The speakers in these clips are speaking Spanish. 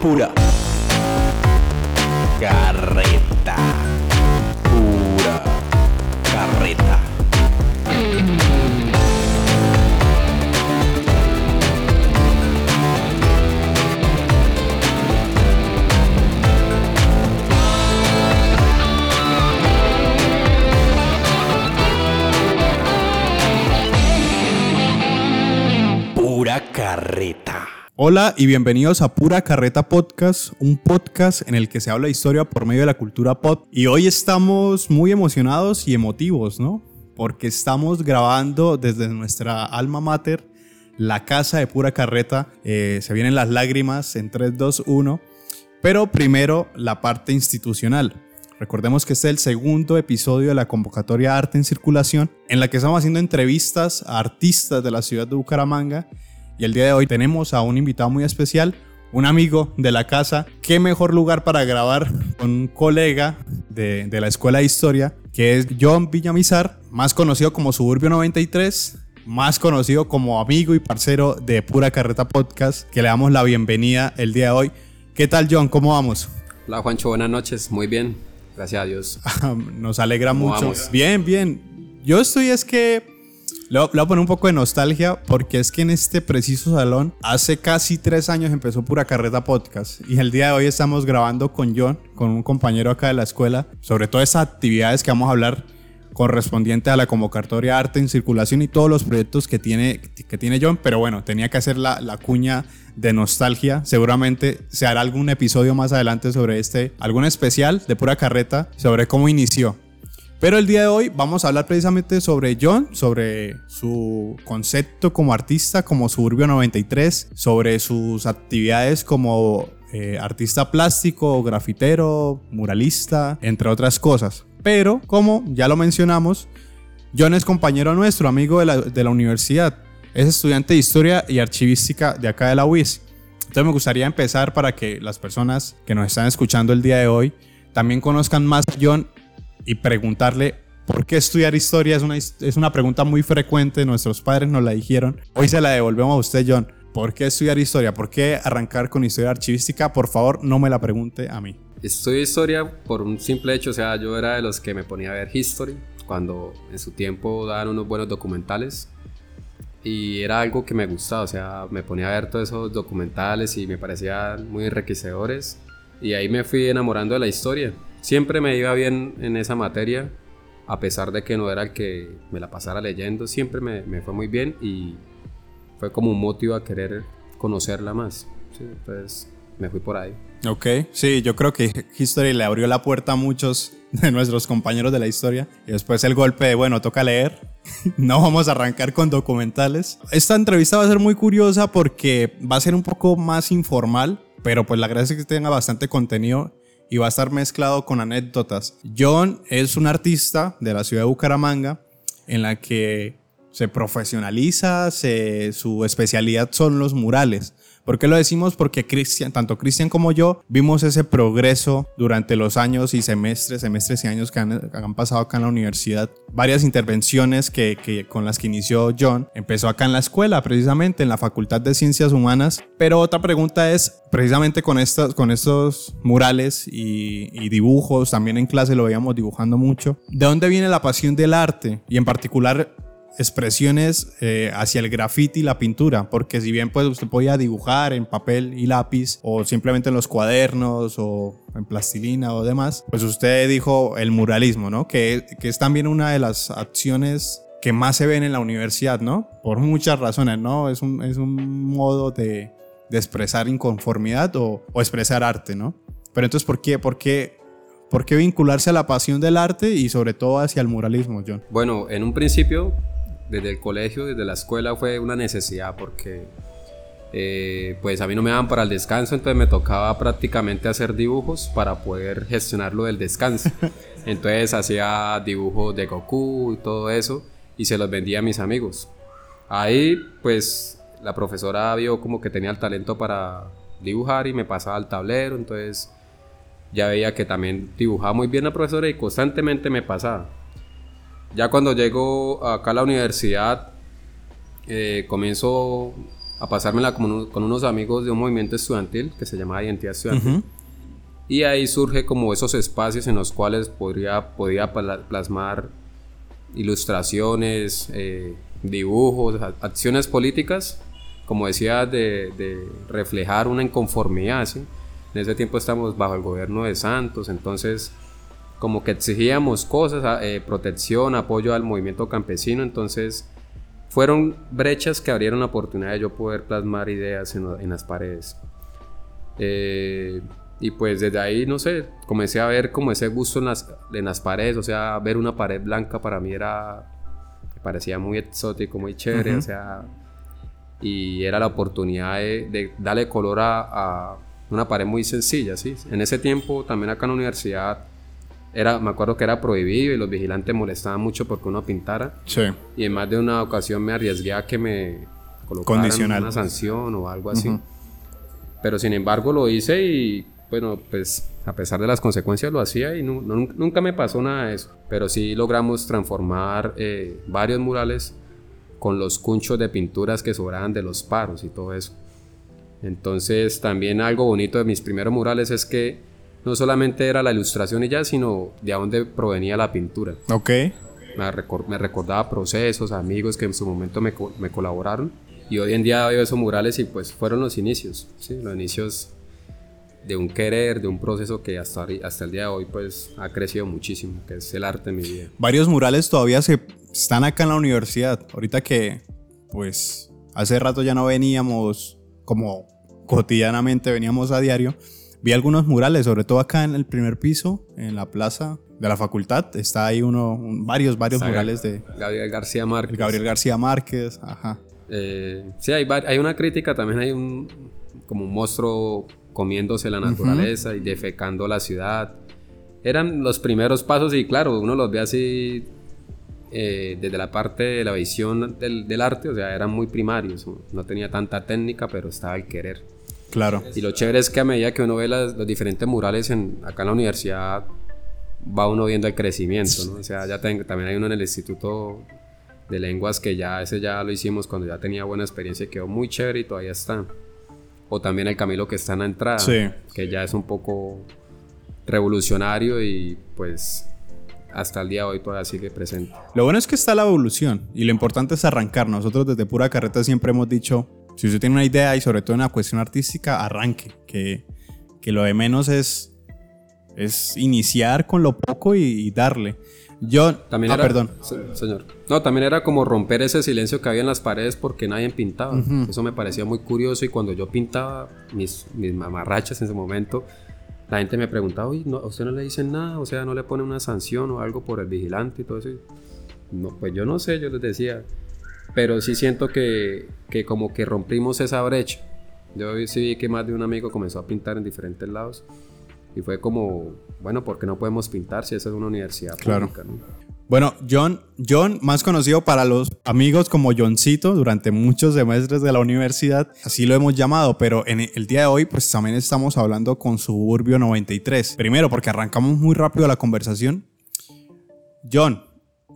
Pura carreta. Pura carreta. Pura carreta. Hola y bienvenidos a Pura Carreta Podcast, un podcast en el que se habla historia por medio de la cultura pop. Y hoy estamos muy emocionados y emotivos, ¿no? Porque estamos grabando desde nuestra alma mater, la casa de Pura Carreta. Eh, se vienen las lágrimas en 3, 2, 1. Pero primero la parte institucional. Recordemos que este es el segundo episodio de la convocatoria Arte en Circulación, en la que estamos haciendo entrevistas a artistas de la ciudad de Bucaramanga. Y el día de hoy tenemos a un invitado muy especial, un amigo de la casa. ¿Qué mejor lugar para grabar con un colega de, de la Escuela de Historia, que es John Villamizar, más conocido como Suburbio 93, más conocido como amigo y parcero de Pura Carreta Podcast, que le damos la bienvenida el día de hoy. ¿Qué tal, John? ¿Cómo vamos? Hola Juancho, buenas noches, muy bien, gracias a Dios. Nos alegra ¿Cómo mucho. vamos? Bien, bien. Yo estoy es que le voy a poner un poco de nostalgia porque es que en este preciso salón hace casi tres años empezó Pura Carreta Podcast y el día de hoy estamos grabando con John, con un compañero acá de la escuela, sobre todas esas actividades que vamos a hablar correspondiente a la convocatoria Arte en Circulación y todos los proyectos que tiene, que tiene John, pero bueno, tenía que hacer la, la cuña de nostalgia. Seguramente se hará algún episodio más adelante sobre este, algún especial de pura carreta sobre cómo inició. Pero el día de hoy vamos a hablar precisamente sobre John, sobre su concepto como artista, como Suburbio 93, sobre sus actividades como eh, artista plástico, grafitero, muralista, entre otras cosas. Pero, como ya lo mencionamos, John es compañero nuestro, amigo de la, de la universidad. Es estudiante de historia y archivística de acá de la UIS. Entonces me gustaría empezar para que las personas que nos están escuchando el día de hoy también conozcan más a John y preguntarle por qué estudiar historia. Es una, es una pregunta muy frecuente, nuestros padres nos la dijeron. Hoy se la devolvemos a usted, John. ¿Por qué estudiar historia? ¿Por qué arrancar con historia archivística? Por favor, no me la pregunte a mí. Estudio historia por un simple hecho, o sea, yo era de los que me ponía a ver History cuando en su tiempo daban unos buenos documentales y era algo que me gustaba, o sea, me ponía a ver todos esos documentales y me parecían muy enriquecedores y ahí me fui enamorando de la historia. Siempre me iba bien en esa materia, a pesar de que no era el que me la pasara leyendo, siempre me, me fue muy bien y fue como un motivo a querer conocerla más. Sí, entonces me fui por ahí. Ok, sí, yo creo que History le abrió la puerta a muchos de nuestros compañeros de la historia. Y después el golpe de, bueno, toca leer. no vamos a arrancar con documentales. Esta entrevista va a ser muy curiosa porque va a ser un poco más informal, pero pues la gracia es que tenga bastante contenido y va a estar mezclado con anécdotas. John es un artista de la ciudad de Bucaramanga en la que se profesionaliza, su especialidad son los murales. ¿Por qué lo decimos? Porque Cristian, tanto Cristian como yo vimos ese progreso durante los años y semestres, semestres y años que han, pasado acá en la universidad. Varias intervenciones que, con las que inició John. Empezó acá en la escuela, precisamente en la Facultad de Ciencias Humanas. Pero otra pregunta es, precisamente con estos murales y, y dibujos, también en clase lo veíamos dibujando mucho. ¿De dónde viene la pasión del arte? Y en particular expresiones eh, hacia el graffiti y la pintura, porque si bien pues usted podía dibujar en papel y lápiz o simplemente en los cuadernos o en plastilina o demás, pues usted dijo el muralismo, ¿no? Que, que es también una de las acciones que más se ven en la universidad, ¿no? Por muchas razones, ¿no? Es un, es un modo de, de expresar inconformidad o, o expresar arte, ¿no? Pero entonces, ¿por qué? ¿Por qué? ¿Por qué vincularse a la pasión del arte y sobre todo hacia el muralismo, John? Bueno, en un principio, desde el colegio, desde la escuela, fue una necesidad porque eh, pues a mí no me daban para el descanso, entonces me tocaba prácticamente hacer dibujos para poder gestionar lo del descanso. Entonces hacía dibujos de Goku y todo eso y se los vendía a mis amigos. Ahí pues la profesora vio como que tenía el talento para dibujar y me pasaba al tablero, entonces ya veía que también dibujaba muy bien la profesora y constantemente me pasaba. Ya cuando llego acá a la universidad, eh, comienzo a pasármela con, con unos amigos de un movimiento estudiantil que se llama Identidad Estudiantil. Y ahí surge como esos espacios en los cuales podría, podía plasmar ilustraciones, eh, dibujos, acciones políticas, como decía, de, de reflejar una inconformidad. ¿sí? En ese tiempo estamos bajo el gobierno de Santos, entonces como que exigíamos cosas, eh, protección, apoyo al movimiento campesino, entonces fueron brechas que abrieron la oportunidad de yo poder plasmar ideas en, las paredes. Eh, y pues desde ahí, no sé, comencé a ver como ese gusto en las, en las paredes, o sea, ver una pared blanca para mí era, me parecía muy exótico, muy chévere, o sea, y era la oportunidad de, darle color a, a, una pared muy sencilla, ¿sí? En ese tiempo, también acá en la universidad, era, me acuerdo que era prohibido y los vigilantes molestaban mucho porque uno pintara. Sí. Y en más de una ocasión me arriesgué a que me colocaran una sanción o algo así. Pero sin embargo lo hice y bueno, pues a pesar de las consecuencias lo hacía y nunca me pasó nada de eso. Pero sí logramos transformar eh, varios murales con los cunchos de pinturas que sobraban de los paros y todo eso. Entonces también algo bonito de mis primeros murales es que no solamente era la ilustración y ya, sino de dónde provenía la pintura. Ok. Me, me recordaba procesos, amigos que en su momento me, me, colaboraron. Y hoy en día veo esos murales y pues fueron los inicios, ¿sí? los inicios de un querer, de un proceso que hasta, hasta el día de hoy pues ha crecido muchísimo, que es el arte en mi vida. Varios murales todavía se están acá en la universidad. Ahorita que pues hace rato ya no veníamos como cotidianamente, veníamos a diario Vi algunos murales, sobre todo acá en el primer piso, en la plaza de la facultad. Está ahí uno, varios, varios murales de Gabriel García Márquez. Gabriel García Márquez, ajá. Eh, sí, hay, hay una crítica, también hay un como un monstruo comiéndose la naturaleza y defecando la ciudad. Eran los primeros pasos y claro, uno los ve así eh, desde la parte de la visión del, del, arte, o sea, eran muy primarios, no tenía tanta técnica, pero estaba el querer. Claro. Y lo chévere es que a medida que uno ve los diferentes murales en, acá en la universidad, va uno viendo el crecimiento, ¿no? O sea, ya también hay uno en el Instituto de Lenguas que ya ese ya lo hicimos cuando ya tenía buena experiencia y quedó muy chévere y todavía está. O también el Camilo que está en la entrada, que ya es un poco revolucionario y pues hasta el día de hoy todavía sigue presente. Lo bueno es que está la evolución y lo importante es arrancar. Nosotros desde Pura Carreta siempre hemos dicho si usted tiene una idea y sobre todo una cuestión artística, arranque. Que, que lo de menos es, es iniciar con lo poco y, darle. Yo. También ah, era, perdón. Señor. No, también era como romper ese silencio que había en las paredes porque nadie pintaba. Eso me parecía muy curioso y cuando yo pintaba mis, mis mamarrachas en ese momento, la gente me preguntaba, uy, no, ¿a usted no le dicen nada? O sea, ¿no le pone una sanción o algo por el vigilante y todo eso? No, pues yo no sé, yo les decía, pero sí siento que, que como que rompimos esa brecha. Yo sí vi que más de un amigo comenzó a pintar en diferentes lados y fue como, bueno, ¿por qué no podemos pintar si esa es una universidad pública? Bueno, John, John, más conocido para los amigos como Johncito durante muchos semestres de la universidad, así lo hemos llamado, pero en el día de hoy pues también estamos hablando con Suburbio 93. Primero porque arrancamos muy rápido la conversación. John,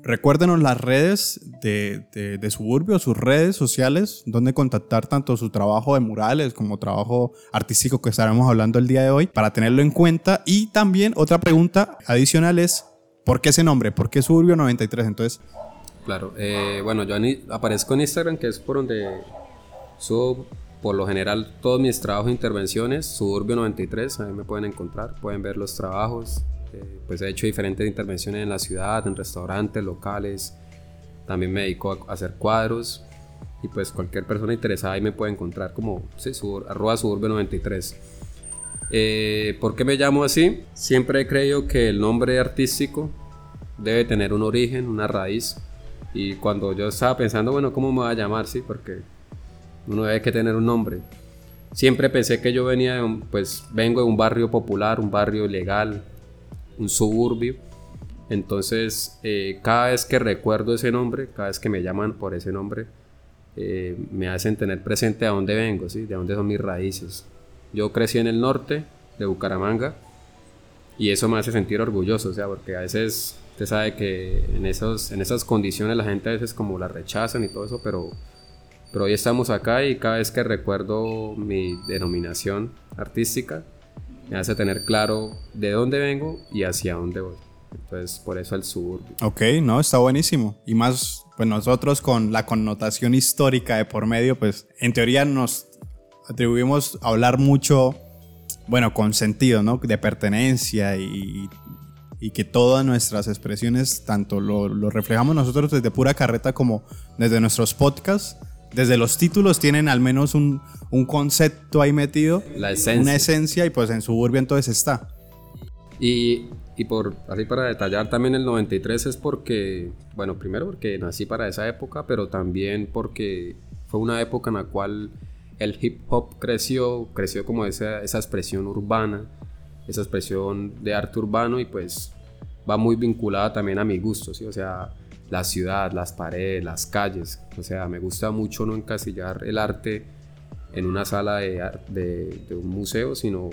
Recuérdenos las redes de, de, Suburbio, sus redes sociales, donde contactar tanto su trabajo de murales como trabajo artístico que estaremos hablando el día de hoy, para tenerlo en cuenta. Y también otra pregunta adicional es, ¿por qué ese nombre? ¿Por qué Suburbio 93? Entonces... Claro, eh, bueno, yo aparezco en Instagram, que es por donde subo por lo general todos mis trabajos e intervenciones, Suburbio 93, ahí me pueden encontrar, pueden ver los trabajos, pues he hecho diferentes intervenciones en la ciudad, en restaurantes, locales. También me dedico a hacer cuadros. Y pues cualquier persona interesada ahí me puede encontrar como sí, arroba suburbio93. Eh, ¿Por qué me llamo así? Siempre he creído que el nombre artístico debe tener un origen, una raíz. Y cuando yo estaba pensando, bueno, ¿cómo me va a llamar? Sí, porque uno debe que tener un nombre. Siempre pensé que yo venía, pues vengo de un barrio popular, un barrio legal, un suburbio. Entonces, eh, cada vez que recuerdo ese nombre, cada vez que me llaman por ese nombre, eh, me hacen tener presente a dónde vengo, ¿sí? de dónde son mis raíces. Yo crecí en el norte de Bucaramanga y eso me hace sentir orgulloso, o sea, porque a veces usted sabe que en, esos, en esas condiciones la gente a veces como la rechazan y todo eso, pero Pero hoy estamos acá y cada vez que recuerdo mi denominación artística, me hace tener claro de dónde vengo y hacia dónde voy. Entonces, por eso el suburbio. Ok, no, está buenísimo. Y más, pues nosotros con la connotación histórica de por medio, pues en teoría nos atribuimos a hablar mucho, bueno, con sentido, ¿no? De pertenencia y, y que todas nuestras expresiones, tanto lo, lo reflejamos nosotros desde pura carreta como desde nuestros podcasts, desde los títulos tienen al menos un, un concepto ahí metido, La esencia. una esencia y pues en Suburbia entonces está. Y, y por así para detallar también el 93 es porque, bueno, primero porque nací para esa época, pero también porque fue una época en la cual el hip hop creció, creció como esa, esa expresión urbana, esa expresión de arte urbano y pues va muy vinculada también a mi gusto, ¿sí? O sea, la ciudad, las paredes, las calles, o sea, me gusta mucho no encasillar el arte en una sala de, de, de un museo, sino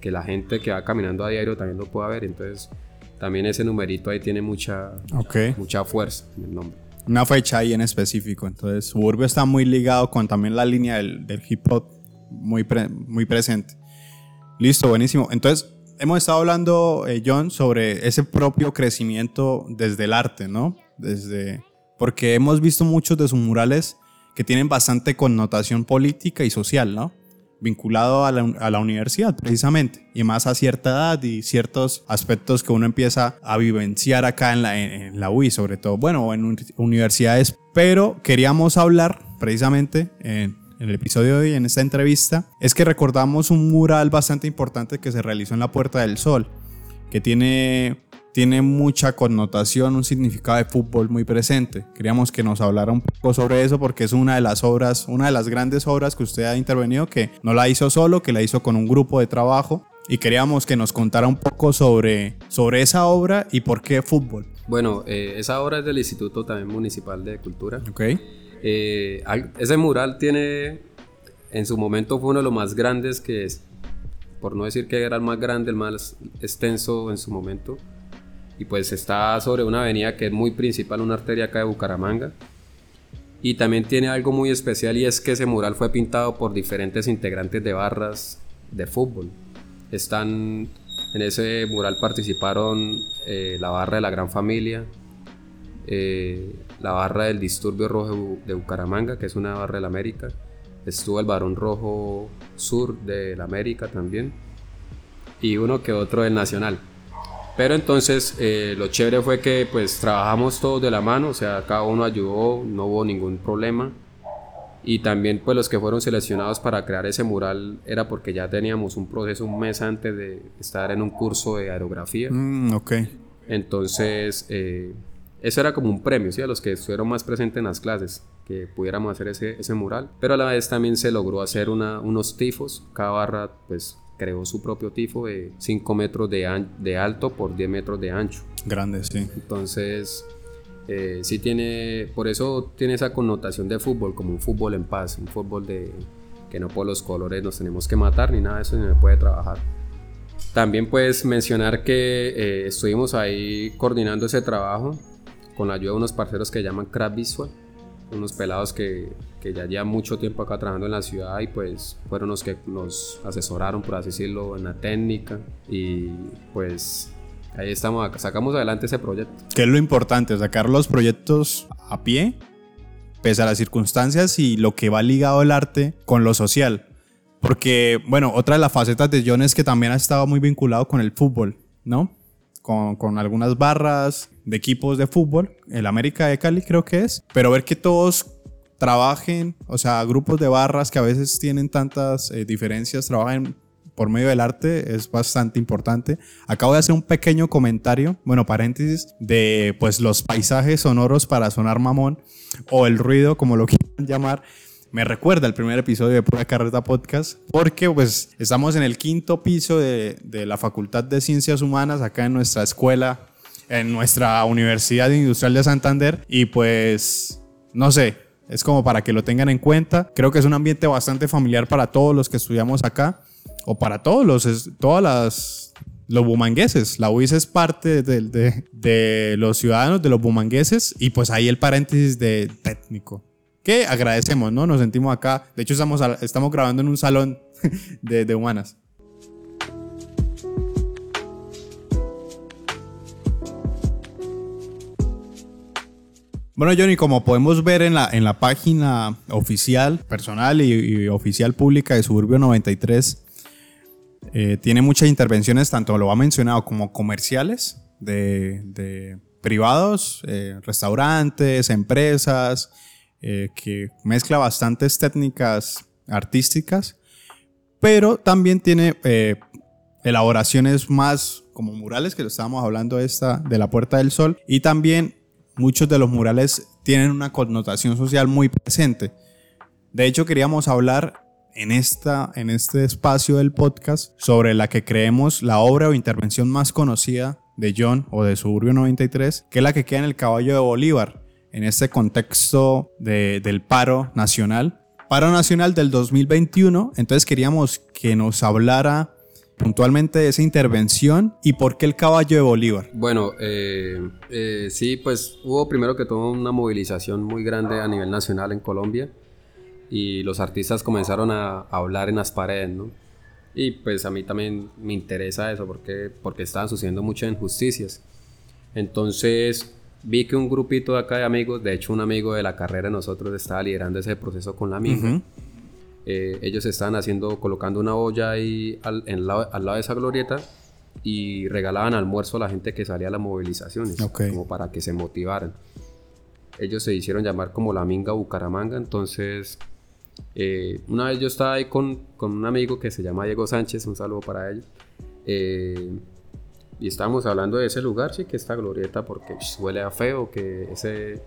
que la gente que va caminando a diario también lo pueda ver. Entonces, también ese numerito ahí tiene mucha, Ok. mucha fuerza en el nombre. Una fecha ahí en específico. Entonces, Suburbio está muy ligado con también la línea del, del hip hop muy, pre- muy presente. Listo, buenísimo. Entonces, hemos estado hablando, eh, John, sobre ese propio crecimiento desde el arte, ¿no? Desde. Porque hemos visto muchos de sus murales que tienen bastante connotación política y social, ¿no? Vinculado a la, a la universidad, precisamente. Y más a cierta edad y ciertos aspectos que uno empieza a vivenciar acá en la, en, en la UI, sobre todo, bueno, en uni- universidades. Pero queríamos hablar, precisamente, en, en el episodio de hoy, en esta entrevista, es que recordamos un mural bastante importante que se realizó en la Puerta del Sol, que tiene, tiene mucha connotación, un significado de fútbol muy presente. Queríamos que nos hablara un poco sobre eso porque es una de las obras, una de las grandes obras que usted ha intervenido, que no la hizo solo, que la hizo con un grupo de trabajo. Y queríamos que nos contara un poco sobre, sobre esa obra y por qué fútbol. Bueno, eh, esa obra es del Instituto también Municipal de Cultura. ¿Ok? Eh, ese mural tiene, en su momento fue uno de los más grandes que es, por no decir que era el más grande, el más extenso en su momento. Y pues está sobre una avenida que es muy principal, una arteria acá de Bucaramanga. Y también tiene algo muy especial y es que ese mural fue pintado por diferentes integrantes de barras de fútbol. Están, en ese mural participaron eh, la barra de la Gran Familia, eh, la barra del Disturbio Rojo de Bucaramanga, que es una barra del América. Estuvo el Barón Rojo Sur del América también. Y uno que otro del Nacional. Pero entonces eh, lo chévere fue que pues trabajamos todos de la mano, o sea, cada uno ayudó, no hubo ningún problema. Y también pues los que fueron seleccionados para crear ese mural era porque ya teníamos un proceso un mes antes de estar en un curso de aerografía. Mm, ok. Entonces, eh, eso era como un premio, ¿sí? A los que estuvieron más presentes en las clases, que pudiéramos hacer ese, ese mural. Pero a la vez también se logró hacer una- unos tifos. Cada barra, pues, creó su propio tifo de 5 metros de, an- de alto por 10 metros de ancho. Grande, sí. Entonces, eh, sí tiene, por eso tiene esa connotación de fútbol, como un fútbol en paz, un fútbol de que no por los colores nos tenemos que matar ni nada de eso, ni se puede trabajar. También puedes mencionar que eh, estuvimos ahí coordinando ese trabajo con la ayuda de unos parceros que llaman Craft Visual, unos pelados que, que ya llevan mucho tiempo acá trabajando en la ciudad y pues fueron los que nos asesoraron, por así decirlo, en la técnica y pues ahí estamos, sacamos adelante ese proyecto. que es lo importante, sacar los proyectos a pie, pese a las circunstancias y lo que va ligado el arte con lo social. Porque, bueno, otra de las facetas de John es que también ha estado muy vinculado con el fútbol, ¿no? Con, con algunas barras de equipos de fútbol, el América de Cali creo que es, pero ver que todos trabajen, o sea, grupos de barras que a veces tienen tantas eh, diferencias, trabajen por medio del arte es bastante importante. Acabo de hacer un pequeño comentario, bueno, paréntesis, de pues los paisajes sonoros para sonar mamón o el ruido, como lo quieran llamar. Me recuerda el primer episodio de Pura Carreta Podcast, porque pues estamos en el quinto piso de, de la Facultad de Ciencias Humanas, acá en nuestra escuela, en nuestra Universidad Industrial de Santander, y pues, no sé, es como para que lo tengan en cuenta. Creo que es un ambiente bastante familiar para todos los que estudiamos acá o para todos los, todas las, los bumangueses. La UIS es parte de, de- de los ciudadanos, de los bumangueses, y pues ahí el paréntesis de técnico. Que agradecemos, ¿no? Nos sentimos acá. De hecho, estamos, estamos grabando en un salón de, de humanas. Bueno, Johnny, como podemos ver en la, en la página oficial, personal y, y oficial pública de Suburbio 93, eh, tiene muchas intervenciones, tanto lo ha mencionado como comerciales, de, de privados, eh, restaurantes, empresas, eh, que mezcla bastantes técnicas artísticas, pero también tiene eh, elaboraciones más como murales, que lo estábamos hablando esta, de la Puerta del Sol, y también muchos de los murales tienen una connotación social muy presente. De hecho, queríamos hablar en, esta, en este espacio del podcast sobre la que creemos la obra o intervención más conocida de John o de Suburbio 93, que es la que queda en el caballo de Bolívar, en este contexto de- del paro nacional. Paro nacional del 2021, entonces queríamos que nos hablara puntualmente de esa intervención y por qué el caballo de Bolívar. Bueno, eh, eh, sí, pues hubo primero que todo una movilización muy grande a nivel nacional en Colombia y los artistas comenzaron a, a hablar en las paredes, ¿no? Y pues a mí también me interesa eso porque, porque estaban sucediendo muchas injusticias. Entonces vi que un grupito de acá de amigos, de hecho un amigo de la carrera de nosotros estaba liderando ese proceso con la misma. Eh, ellos estaban haciendo, colocando una olla ahí al, en lado- al lado de esa glorieta y regalaban almuerzo a la gente que salía a las movilizaciones, Ok. como para que se motivaran. Ellos se hicieron llamar como la Minga Bucaramanga, entonces eh, una vez yo estaba ahí con, con un amigo que se llama Diego Sánchez, un saludo para él, eh, y estábamos hablando de ese lugar, sí, que esta glorieta, porque huele a feo, que ese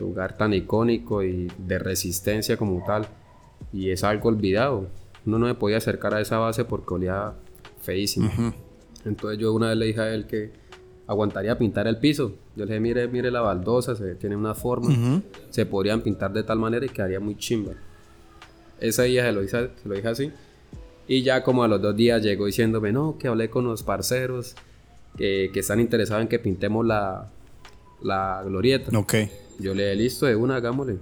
lugar tan icónico y de resistencia como tal, y es algo olvidado. Uno no me podía acercar a esa base porque olía feísimo. Entonces yo una vez le dije a él que aguantaría pintar el piso. Yo le dije, mire, mire la baldosa, se, tiene una forma, se podrían pintar de tal manera y quedaría muy chimba. Ese día se lo, hice, se lo dije así. Y ya como a los dos días llegó diciéndome, no, que hablé con los parceros que, que están interesados en que pintemos la, la glorieta. Ok. Yo le dije, listo, de una, hagámosle.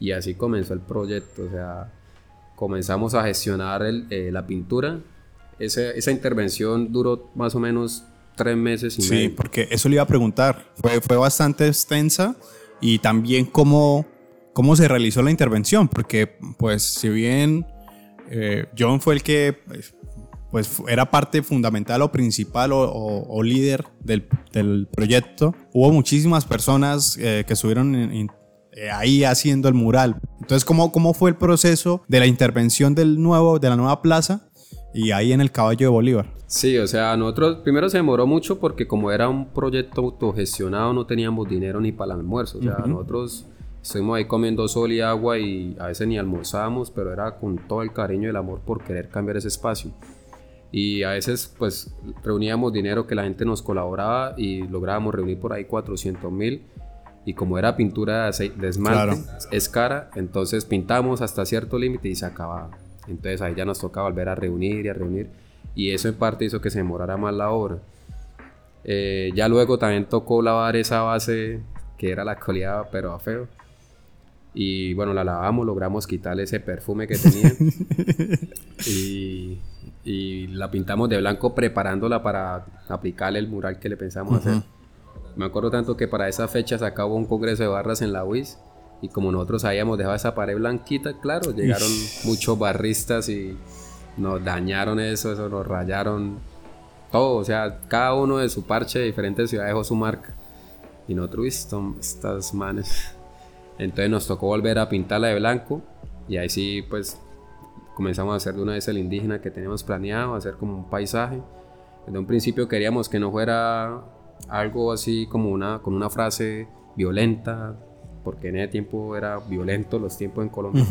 Y así comenzó el proyecto. O sea, comenzamos a gestionar el, eh, la pintura. Ese- esa intervención duró más o menos tres meses y Sí, medio. porque eso le iba a preguntar. Fue, fue bastante extensa y también cómo, cómo se realizó la intervención, porque pues si bien eh, John fue el que pues, era parte fundamental o principal o, o- o líder del, del proyecto, hubo muchísimas personas eh, que estuvieron en- en- eh, ahí haciendo el mural. Entonces, ¿cómo, ¿cómo fue el proceso de la intervención del nuevo, de la nueva plaza y ahí en el caballo de Bolívar? Sí, o sea, nosotros primero se demoró mucho porque como era un proyecto autogestionado no teníamos dinero ni para el almuerzo. O sea, nosotros estuvimos ahí comiendo sol y agua y a veces ni almorzábamos, pero era con todo el cariño y el amor por querer cambiar ese espacio. Y a veces pues reuníamos dinero que la gente nos colaboraba y lográbamos reunir por ahí 400 mil. Y como era pintura de, esmalte, Claro. es cara, entonces pintamos hasta cierto límite y se acababa. Entonces ahí ya nos tocaba volver a reunir y a reunir. Y eso en parte hizo que se demorara más la obra. Eh, ya luego también tocó lavar esa base que era la coleada, pero a feo. Y bueno, la lavamos, logramos quitarle ese perfume que tenía. y, y la pintamos de blanco preparándola para aplicarle el mural que le pensamos hacer. Me acuerdo tanto que para esa fecha se acabó un congreso de barras en la UIS. Y como nosotros habíamos dejado esa pared blanquita, claro, llegaron muchos barristas y nos dañaron eso, eso nos rayaron todo. O sea, cada uno de su parche de diferentes ciudades dejó su marca. Y nosotros, "Esto- estas manes. Entonces nos tocó volver a pintarla de blanco. Y ahí sí, pues comenzamos a hacer de una vez el indígena que teníamos planeado, hacer como un paisaje. Desde un principio queríamos que no fuera algo así como una, con una frase violenta, porque en ese tiempo era violento los tiempos en Colombia.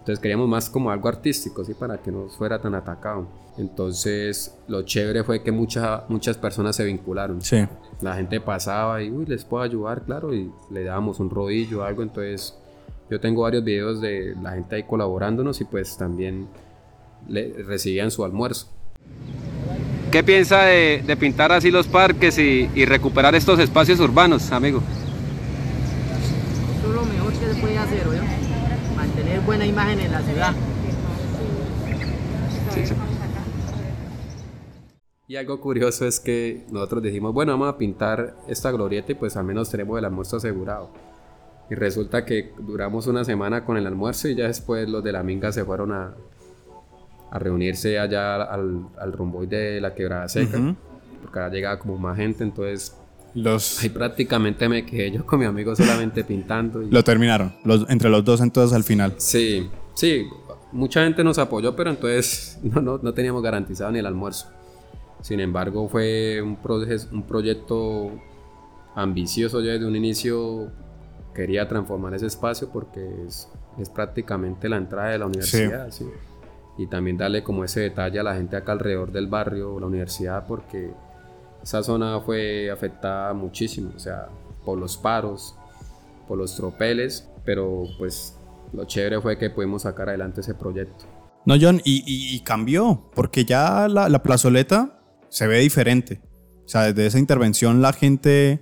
Entonces queríamos más como algo artístico, ¿sí? Para que no fuera tan atacado. Entonces lo chévere fue que muchas muchas personas se vincularon. Sí. La gente pasaba y, uy, les puedo ayudar, claro, y le dábamos un rodillo o algo. Entonces yo tengo varios videos de la gente ahí colaborándonos y pues también le recibían su almuerzo. ¿Qué piensa de, de pintar así los parques y, y recuperar estos espacios urbanos, amigo? Eso es lo mejor que se puede hacer, ¿oye? Mantener buena imagen en la ciudad. Y algo curioso es que nosotros dijimos, bueno, vamos a pintar esta glorieta y pues al menos tenemos el almuerzo asegurado. Y resulta que duramos una semana con el almuerzo y ya después los de la minga se fueron a, a reunirse allá al, al rumboy de la quebrada seca. Porque ahora llegaba como más gente, entonces Los, ahí prácticamente me quedé yo con mi amigo solamente pintando. Y, lo terminaron. Los, entre los dos entonces al final. Sí, sí, mucha gente nos apoyó, pero entonces no, no, no teníamos garantizado ni el almuerzo. Sin embargo, fue un, proces- un proyecto ambicioso. Yo desde un inicio quería transformar ese espacio porque es, es prácticamente la entrada de la universidad. sí. Y también darle como ese detalle a la gente acá alrededor del barrio, la universidad, porque esa zona fue afectada muchísimo, o sea, por los paros, por los tropeles, pero pues lo chévere fue que pudimos sacar adelante ese proyecto. No, John, y, y- y cambió, porque ya la, la plazoleta se ve diferente. O sea, desde esa intervención la gente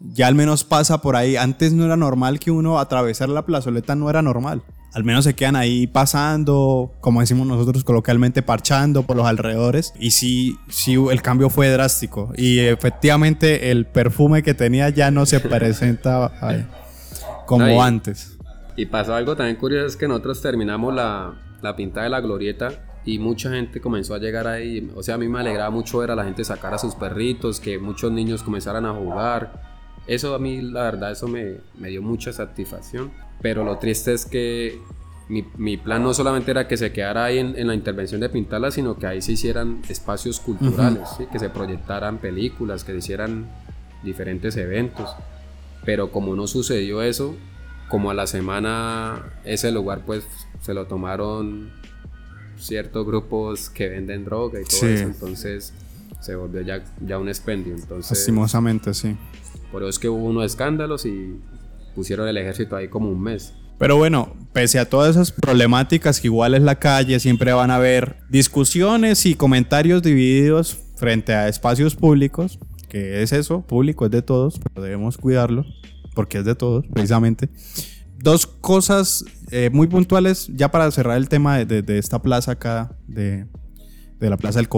ya al menos pasa por ahí. Antes no era normal que uno atravesar la plazoleta, no era normal. Al menos se quedan ahí pasando, como decimos nosotros coloquialmente, parchando por los alrededores. Y sí, sí, el cambio fue drástico. Y efectivamente el perfume que tenía ya no se presenta como antes. Y pasó algo también curioso, es que nosotros terminamos la, la pintada de la glorieta y mucha gente comenzó a llegar ahí. O sea, a mí me alegraba mucho ver a la gente sacar a sus perritos, que muchos niños comenzaran a jugar. Eso a mí, la verdad, eso me, me dio mucha satisfacción. Pero lo triste es que mi, mi plan no solamente era que se quedara ahí en, en la intervención de pintarla, sino que ahí se hicieran espacios culturales, ¿sí? que se proyectaran películas, que se hicieran diferentes eventos. Pero como no sucedió eso, como a la semana ese lugar pues se lo tomaron ciertos grupos que venden droga y todo Sí. eso, entonces se volvió ya, ya un expendio. Entonces, Lastimosamente, sí. por eso es que hubo unos escándalos y pusieron el ejército ahí como un mes. Pero bueno, pese a todas esas problemáticas que igual es la calle, siempre van a haber discusiones y comentarios divididos frente a espacios públicos, que es eso, público es de todos, pero debemos cuidarlo, porque es de todos, precisamente. Dos cosas eh, muy puntuales, ya para cerrar el tema de, de- de esta plaza acá, de, de la Plaza del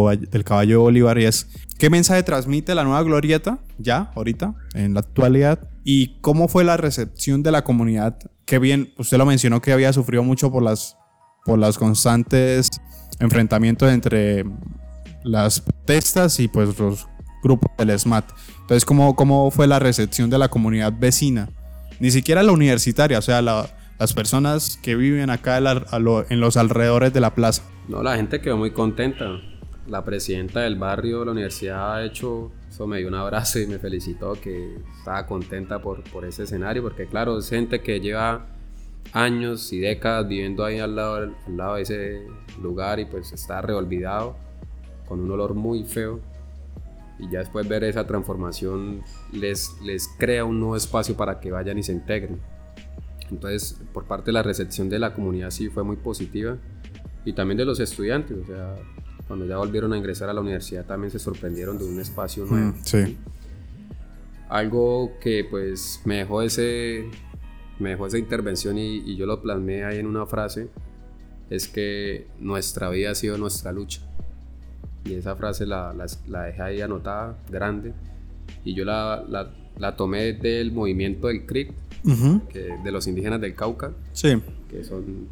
Caballo, del Bolívar, y es qué mensaje transmite la nueva glorieta, ya, ahorita, en la actualidad, y cómo fue la recepción de la comunidad, que bien, usted lo mencionó que había sufrido mucho por las, por constantes enfrentamientos entre las protestas y pues los grupos del SMAT. Entonces, ¿cómo, cómo fue la recepción de la comunidad vecina? Ni siquiera la universitaria, o sea, la- las personas que viven acá la- en los alrededores de la plaza. No, la gente quedó muy contenta. La presidenta del barrio la universidad ha hecho, eso me dio un abrazo y me felicitó que estaba contenta por, por ese escenario, porque claro, es gente que lleva años y décadas viviendo ahí al lado, al lado de ese lugar y pues está reolvidado, con un olor muy feo. Y ya después ver esa transformación les, les crea un nuevo espacio para que vayan y se integren. Entonces, por parte de la recepción de la comunidad sí fue muy positiva y también de los estudiantes, o sea, cuando ya volvieron a ingresar a la universidad también se sorprendieron de un espacio nuevo. Mm, sí. Algo que pues me dejó ese me dejó esa intervención y, y yo lo plasmé ahí en una frase es que nuestra vida ha sido nuestra lucha. Y esa frase la, la, la dejé ahí anotada, grande, y yo la, la, la tomé del movimiento del que, de los indígenas del Cauca, Sí. que son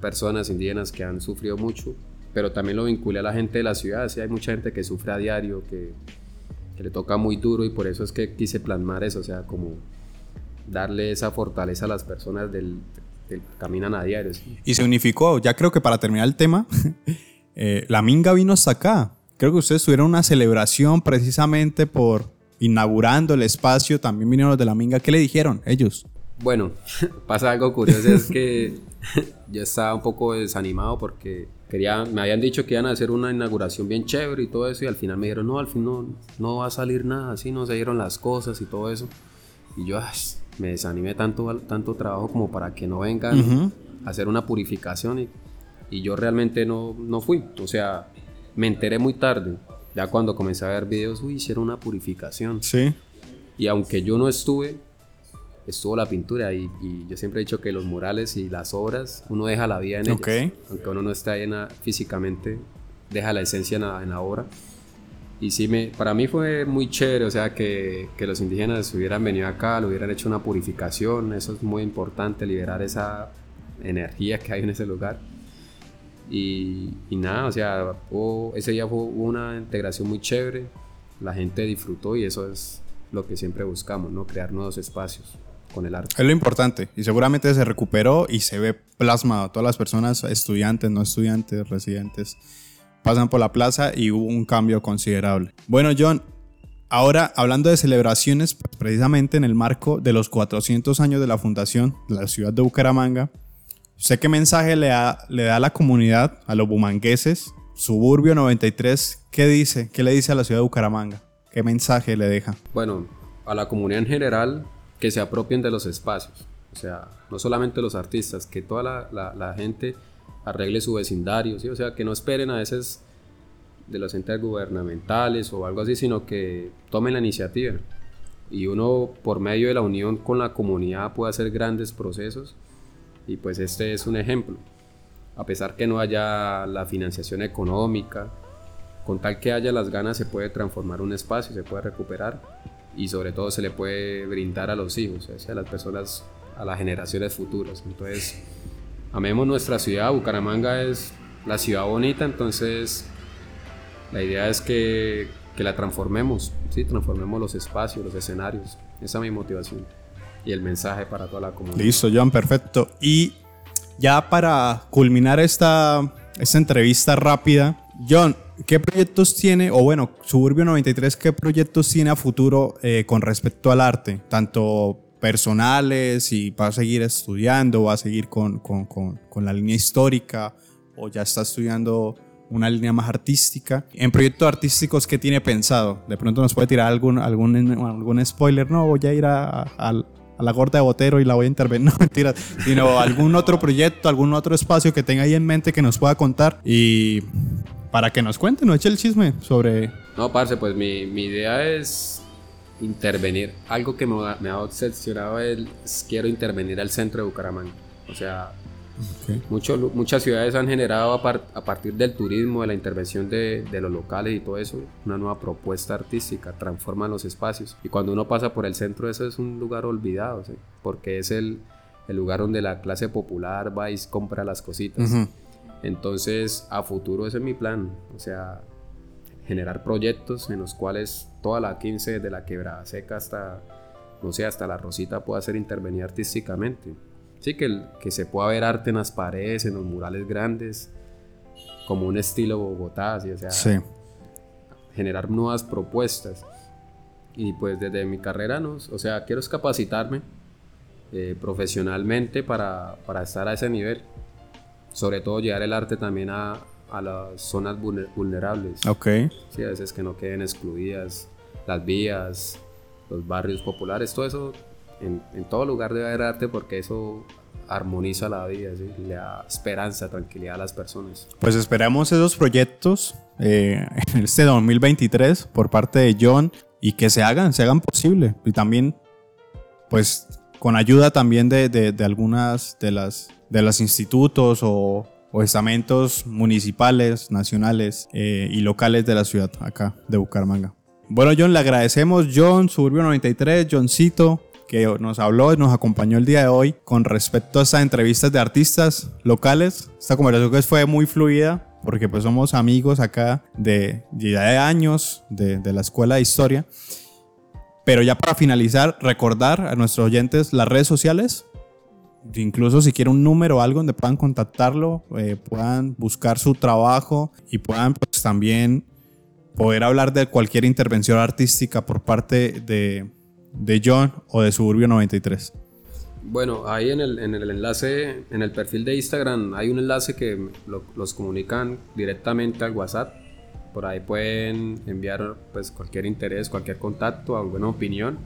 personas indígenas que han sufrido mucho, pero también lo vinculé a la gente de la ciudad, sí, hay mucha gente que sufre a diario, que, que le toca muy duro y por eso es que quise plasmar eso, o sea, como darle esa fortaleza a las personas del, del caminan a diario. ¿sí? Y se unificó. Ya creo que para terminar el tema, eh, la Minga vino hasta acá. Creo que ustedes tuvieron una celebración precisamente por inaugurando el espacio. También vinieron los de la Minga. ¿Qué le dijeron ellos? Bueno, pasa algo curioso, es que yo estaba un poco desanimado porque quería, me habían dicho que iban a hacer una inauguración bien chévere y todo eso y al final me dijeron, no, al fin no, no va a salir nada, así no se dieron las cosas y todo eso. Y yo ay, me desanimé tanto, tanto trabajo como para que no vengan Ujú. a hacer una purificación y, y yo realmente no, no fui. O sea, me enteré muy tarde, ya cuando comencé a ver videos, uy, hicieron una purificación. Sí. Y aunque yo no estuve, estuvo la pintura y, y yo siempre he dicho que los murales y las obras, uno deja la vida en Ok. ellas. Aunque uno no está en la- físicamente, deja la esencia en la, en la obra. Y sí, me, para mí fue muy chévere, o sea, que, que los indígenas hubieran venido acá, le hubieran hecho una purificación, eso es muy importante, liberar esa energía que hay en ese lugar. Y, y nada, o sea, hubo- ese día fue, una integración muy chévere, la gente disfrutó y eso es lo que siempre buscamos, ¿no? Crear nuevos espacios con el arte. Es lo importante. Y seguramente se recuperó y se ve plasmado. Todas las personas, estudiantes, no estudiantes, residentes, pasan por la plaza y hubo un cambio considerable. Bueno, John, ahora hablando de celebraciones, pues, precisamente en el marco de los 400 años de la fundación de la ciudad de Bucaramanga, ¿usted qué mensaje le da, le da a la comunidad, a los bumangueses? Suburbio 93, ¿qué dice? ¿Qué le dice a la ciudad de Bucaramanga? ¿Qué mensaje le deja? Bueno, a la comunidad en general que se apropien de los espacios. O sea, no solamente los artistas, que toda la, la- gente arregle su vecindario, ¿sí? O sea, que no esperen a veces de los entes gubernamentales o algo así, sino que tomen la iniciativa. Y uno, por medio de la unión con la comunidad, puede hacer grandes procesos. Y pues este es un ejemplo. A pesar que no haya la financiación económica, con tal que haya las ganas se puede transformar un espacio, se puede recuperar y sobre todo se le puede brindar a los hijos, sea, a las personas, a las generaciones futuras. Entonces, amemos nuestra ciudad, Bucaramanga es la ciudad bonita, entonces la idea es que, que la transformemos, ¿sí? transformemos los espacios, los escenarios. Esa es mi motivación y el mensaje para toda la comunidad. Listo, John, perfecto. Y ya para culminar esta, esta entrevista rápida, John, ¿qué proyectos tiene, o bueno, Suburbio 93, qué proyectos tiene a futuro eh, con respecto al arte? Tanto personales, y va a seguir estudiando, va a seguir con, con- con- con la línea histórica, o ya está estudiando una línea más artística. En proyectos artísticos, ¿qué tiene pensado? De pronto nos puede tirar algún, algún, algún spoiler. No, voy a ir a, a- a la gorda de Botero y la voy a intervenir. No, mentira. Sino algún otro proyecto, algún otro espacio que tenga ahí en mente que nos pueda contar. Y para que nos cuente, nos eche el chisme sobre... No, parce, pues mi, mi idea es intervenir. Algo que me, me ha obsesionado es, es quiero intervenir al centro de Bucaramanga. O sea, mucho- muchas ciudades han generado a, par- a partir del turismo, de la intervención de, de los locales y todo eso, una nueva propuesta artística, transforman los espacios. Y cuando uno pasa por el centro, eso es un lugar olvidado, ¿sí? porque es el, el lugar donde la clase popular va y compra las cositas. Entonces, a futuro ese es mi plan. O sea, generar proyectos en los cuales toda la 15, desde la quebrada seca hasta, no sé, hasta la Rosita pueda ser intervenida artísticamente. Sí, que, el- que se pueda ver arte en las paredes, en los murales grandes, como un estilo Bogotá, o sea, Sí. generar nuevas propuestas. Y pues desde mi carrera, ¿no? o sea, quiero capacitarme eh, profesionalmente para, para estar a ese nivel. Sobre todo llevar el arte también a, a las zonas vulner- vulnerables. Ok. Sí, a veces que no queden excluidas las vías, los barrios populares, todo eso, en, en todo lugar debe haber arte porque eso armoniza la vida, ¿sí? le da esperanza, tranquilidad a las personas. Pues esperamos esos proyectos eh, en este 2023 por parte de John y que se hagan, se hagan posible. Y también, pues, con ayuda también de, de- de algunas de las de los institutos o, o estamentos municipales, nacionales eh, y locales de la ciudad, acá de Bucaramanga. Bueno, John, le agradecemos, John, Suburbio 93, Johncito, que nos habló y nos acompañó el día de hoy con respecto a estas entrevistas de artistas locales. Esta conversación que fue muy fluida porque pues somos amigos acá de, ya de años de, de la escuela de historia. Pero ya para finalizar, recordar a nuestros oyentes las redes sociales. Incluso si quieren un número o algo donde puedan contactarlo, eh, puedan buscar su trabajo y puedan pues también poder hablar de cualquier intervención artística por parte de, de John o de Suburbio 93. Bueno, ahí en el, en el enlace, en el perfil de Instagram, hay un enlace que lo- los comunican directamente al WhatsApp. Por ahí pueden enviar pues, cualquier interés, cualquier contacto, alguna opinión.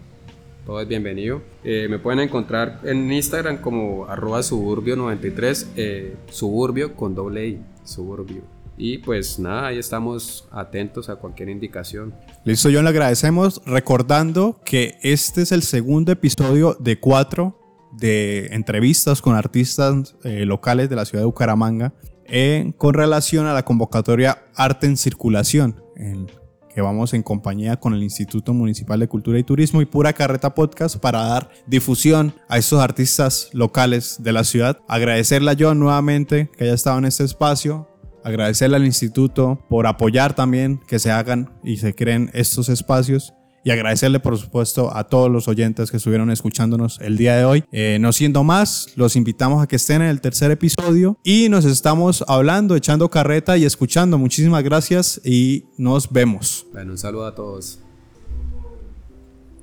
Todo es bienvenido. Eh, me pueden encontrar en Instagram como arroba suburbio93, eh, suburbio con doble I, suburbio. Y pues nada, ahí estamos atentos a cualquier indicación. Listo, John, le agradecemos recordando que este es el segundo episodio de cuatro de entrevistas con artistas eh, locales de la ciudad de Bucaramanga en- con relación a la convocatoria Arte en Circulación, en que vamos en compañía con el Instituto Municipal de Cultura y Turismo y Pura Carreta Podcast para dar difusión a estos artistas locales de la ciudad. Agradecerle a John nuevamente que haya estado en este espacio, agradecerle al instituto por apoyar también que se hagan y se creen estos espacios y agradecerle por supuesto a todos los oyentes que estuvieron escuchándonos el día de hoy. Eh, no siendo más, los invitamos a que estén en el tercer episodio y nos estamos hablando, echando carreta y escuchando. Muchísimas gracias y nos vemos. Bueno, un saludo a todos.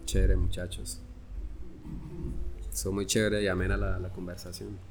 Chévere, muchachos. Son muy chévere y amena la, la conversación.